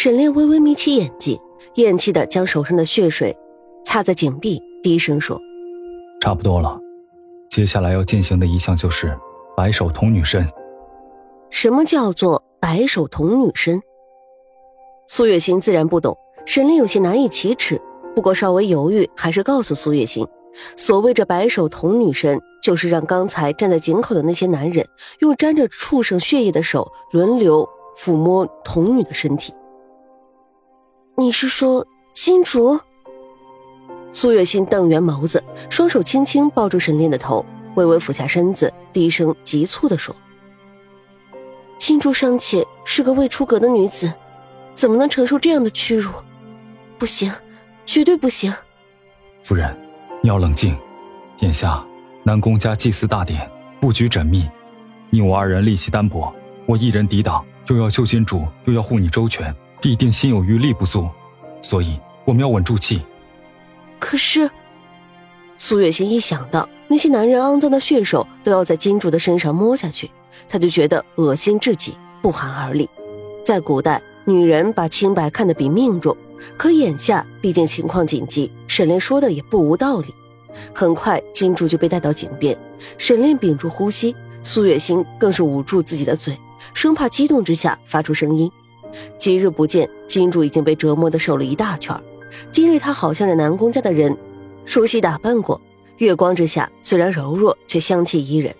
沈炼微微眯起眼睛，厌弃的将手上的血水擦在颈壁，低声说：“差不多了，接下来要进行的一项就是白手童女身。”什么叫做白手童女身？苏月心自然不懂，沈炼有些难以启齿。不过稍微犹豫，还是告诉苏月心，所谓这白手童女身，就是让刚才站在井口的那些男人，用沾着畜生血液的手轮流抚摸童女的身体。你是说金竹？苏月心瞪圆眸子，双手轻轻抱住沈炼的头，微微俯下身子，低声急促地说。金珠尚且是个未出阁的女子，怎么能承受这样的屈辱？不行，绝对不行！夫人，你要冷静。眼下南宫家祭祀大典，布局缜密，你我二人力气单薄，我一人抵挡，又要救金主，又要护你周全，必定心有余力不足。所以我们要稳住气。可是，苏月心一想到那些男人肮脏的血手都要在金主的身上摸下去。他就觉得恶心至极，不寒而栗。在古代，女人把清白看得比命重，可眼下毕竟情况紧急，沈炼说的也不无道理。很快，金珠就被带到井边，沈炼屏住呼吸，苏月心更是捂住自己的嘴，生怕激动之下发出声音。几日不见，金主已经被折磨的瘦了一大圈。今日她好像是南宫家的人，梳洗打扮过，月光之下虽然柔弱，却香气宜人。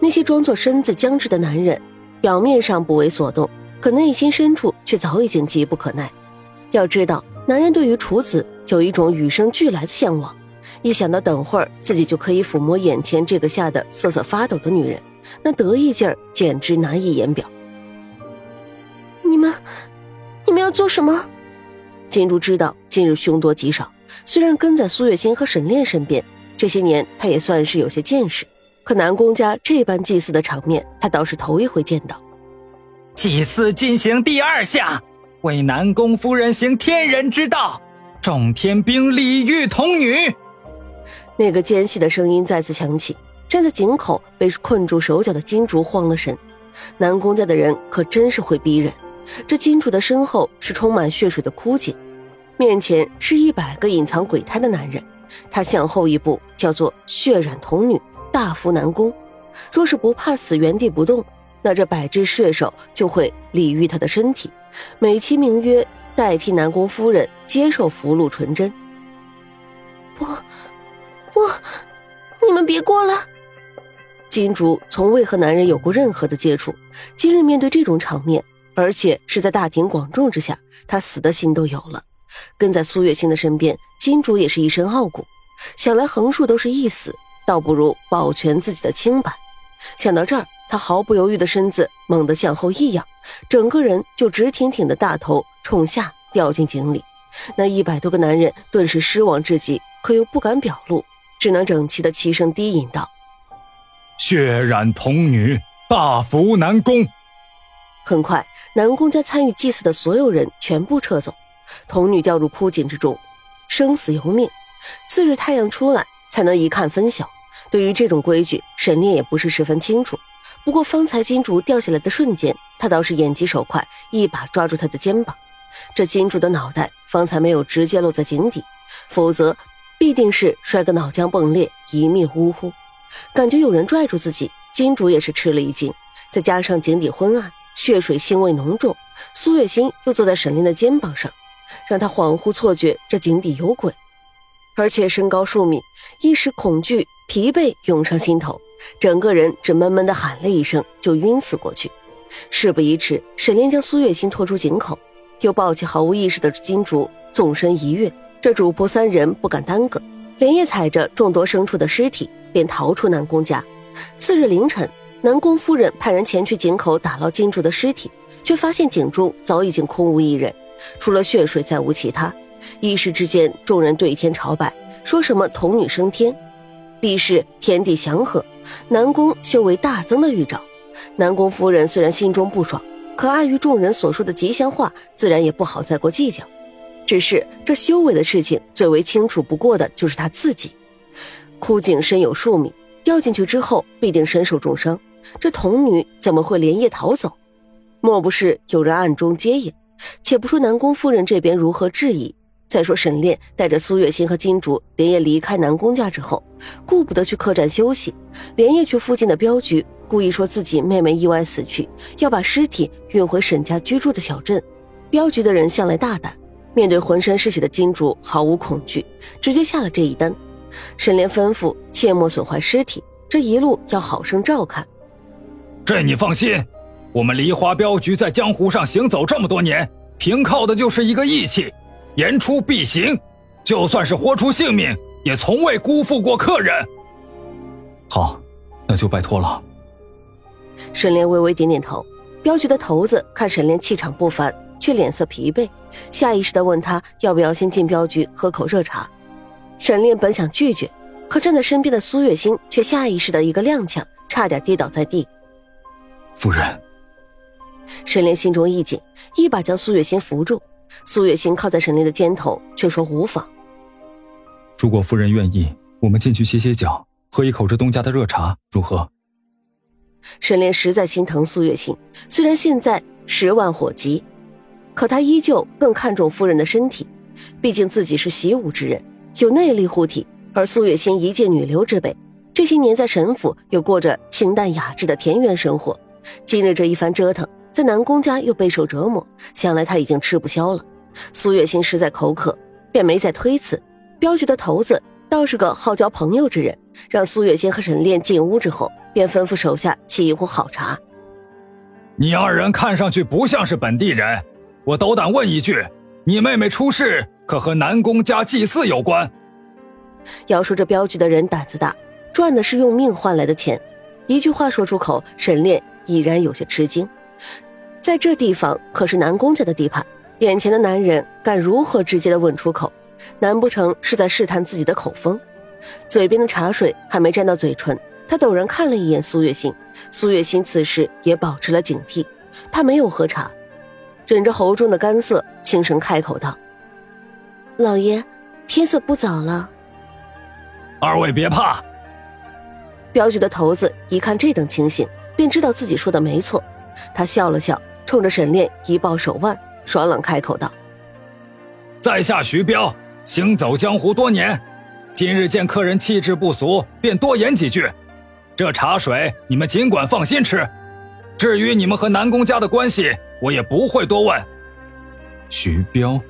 那些装作身子僵直的男人，表面上不为所动，可内心深处却早已经急不可耐。要知道，男人对于处子有一种与生俱来的向往，一想到等会儿自己就可以抚摸眼前这个吓得瑟瑟发抖的女人，那得意劲儿简直难以言表。你们，你们要做什么？金珠知道今日凶多吉少，虽然跟在苏月心和沈炼身边，这些年他也算是有些见识。可南宫家这般祭祀的场面，他倒是头一回见到。祭祀进行第二下，为南宫夫人行天人之道，众天兵礼遇童女。那个尖细的声音再次响起。站在井口被困住手脚的金竹慌了神。南宫家的人可真是会逼人。这金主的身后是充满血水的枯井，面前是一百个隐藏鬼胎的男人。他向后一步，叫做血染童女。大福南宫，若是不怕死原地不动，那这百只血手就会礼遇他的身体，美其名曰代替南宫夫人接受福禄纯真。不，不，你们别过来！金竹从未和男人有过任何的接触，今日面对这种场面，而且是在大庭广众之下，他死的心都有了。跟在苏月心的身边，金主也是一身傲骨，想来横竖都是一死。倒不如保全自己的清白。想到这儿，他毫不犹豫的身子猛地向后一仰，整个人就直挺挺的大头冲下掉进井里。那一百多个男人顿时失望至极，可又不敢表露，只能整齐的齐声低吟道：“血染童女，大福南宫。”很快，南宫家参与祭祀的所有人全部撤走，童女掉入枯井之中，生死由命。次日太阳出来。才能一看分晓。对于这种规矩，沈炼也不是十分清楚。不过方才金竹掉下来的瞬间，他倒是眼疾手快，一把抓住他的肩膀。这金竹的脑袋方才没有直接落在井底，否则必定是摔个脑浆迸裂，一命呜呼。感觉有人拽住自己，金竹也是吃了一惊。再加上井底昏暗，血水腥味浓重，苏月心又坐在沈炼的肩膀上，让他恍惚错觉这井底有鬼。而且身高数米，一时恐惧、疲惫涌上心头，整个人只闷闷地喊了一声，就晕死过去。事不宜迟，沈炼将苏月心拖出井口，又抱起毫无意识的金竹，纵身一跃。这主仆三人不敢耽搁，连夜踩着众多牲畜的尸体，便逃出南宫家。次日凌晨，南宫夫人派人前去井口打捞金竹的尸体，却发现井中早已经空无一人，除了血水，再无其他。一时之间，众人对天朝拜，说什么童女升天，必是天地祥和，南宫修为大增的预兆。南宫夫人虽然心中不爽，可碍于众人所说的吉祥话，自然也不好再过计较。只是这修为的事情，最为清楚不过的就是他自己。枯井深有数米，掉进去之后必定身受重伤。这童女怎么会连夜逃走？莫不是有人暗中接应？且不说南宫夫人这边如何质疑，再说沈炼带着苏月心和金竹连夜离开南宫家之后，顾不得去客栈休息，连夜去附近的镖局，故意说自己妹妹意外死去，要把尸体运回沈家居住的小镇。镖局的人向来大胆，面对浑身是血的金竹毫无恐惧，直接下了这一单。沈炼吩咐切莫损坏尸体，这一路要好生照看。这你放心。我们梨花镖局在江湖上行走这么多年，凭靠的就是一个义气，言出必行，就算是豁出性命，也从未辜负过客人。好，那就拜托了。沈炼微微点点头。镖局的头子看沈炼气场不凡，却脸色疲惫，下意识的问他要不要先进镖局喝口热茶。沈炼本想拒绝，可站在身边的苏月心却下意识的一个踉跄，差点跌倒在地。夫人。沈炼心中一紧，一把将苏月心扶住。苏月心靠在沈炼的肩头，却说无妨。如果夫人愿意，我们进去歇歇脚，喝一口这东家的热茶，如何？沈炼实在心疼苏月心，虽然现在十万火急，可他依旧更看重夫人的身体。毕竟自己是习武之人，有内力护体，而苏月心一介女流之辈，这些年在沈府又过着清淡雅致的田园生活，今日这一番折腾。在南宫家又备受折磨，想来他已经吃不消了。苏月心实在口渴，便没再推辞。镖局的头子倒是个好交朋友之人，让苏月心和沈炼进屋之后，便吩咐手下沏一壶好茶。你二人看上去不像是本地人，我斗胆问一句：你妹妹出事可和南宫家祭祀有关？要说这镖局的人胆子大，赚的是用命换来的钱，一句话说出口，沈炼已然有些吃惊。在这地方可是南宫家的地盘，眼前的男人敢如何直接的问出口？难不成是在试探自己的口风？嘴边的茶水还没沾到嘴唇，他陡然看了一眼苏月心，苏月心此时也保持了警惕，他没有喝茶，忍着喉中的干涩，轻声开口道：“老爷，天色不早了。”二位别怕。镖局的头子一看这等情形，便知道自己说的没错，他笑了笑。冲着沈炼一抱手腕，爽朗开口道：“在下徐彪，行走江湖多年，今日见客人气质不俗，便多言几句。这茶水你们尽管放心吃。至于你们和南宫家的关系，我也不会多问。”徐彪。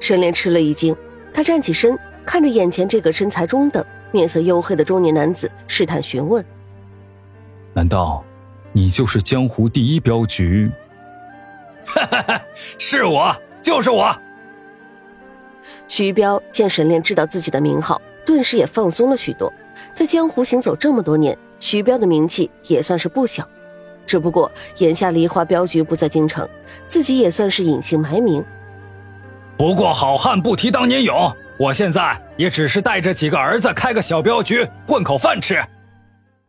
沈炼吃了一惊，他站起身，看着眼前这个身材中等、面色黝黑的中年男子，试探询问：“难道？”你就是江湖第一镖局，哈哈哈！是我，就是我。徐彪见沈炼知道自己的名号，顿时也放松了许多。在江湖行走这么多年，徐彪的名气也算是不小。只不过眼下梨花镖局不在京城，自己也算是隐姓埋名。不过好汉不提当年勇，我现在也只是带着几个儿子开个小镖局混口饭吃。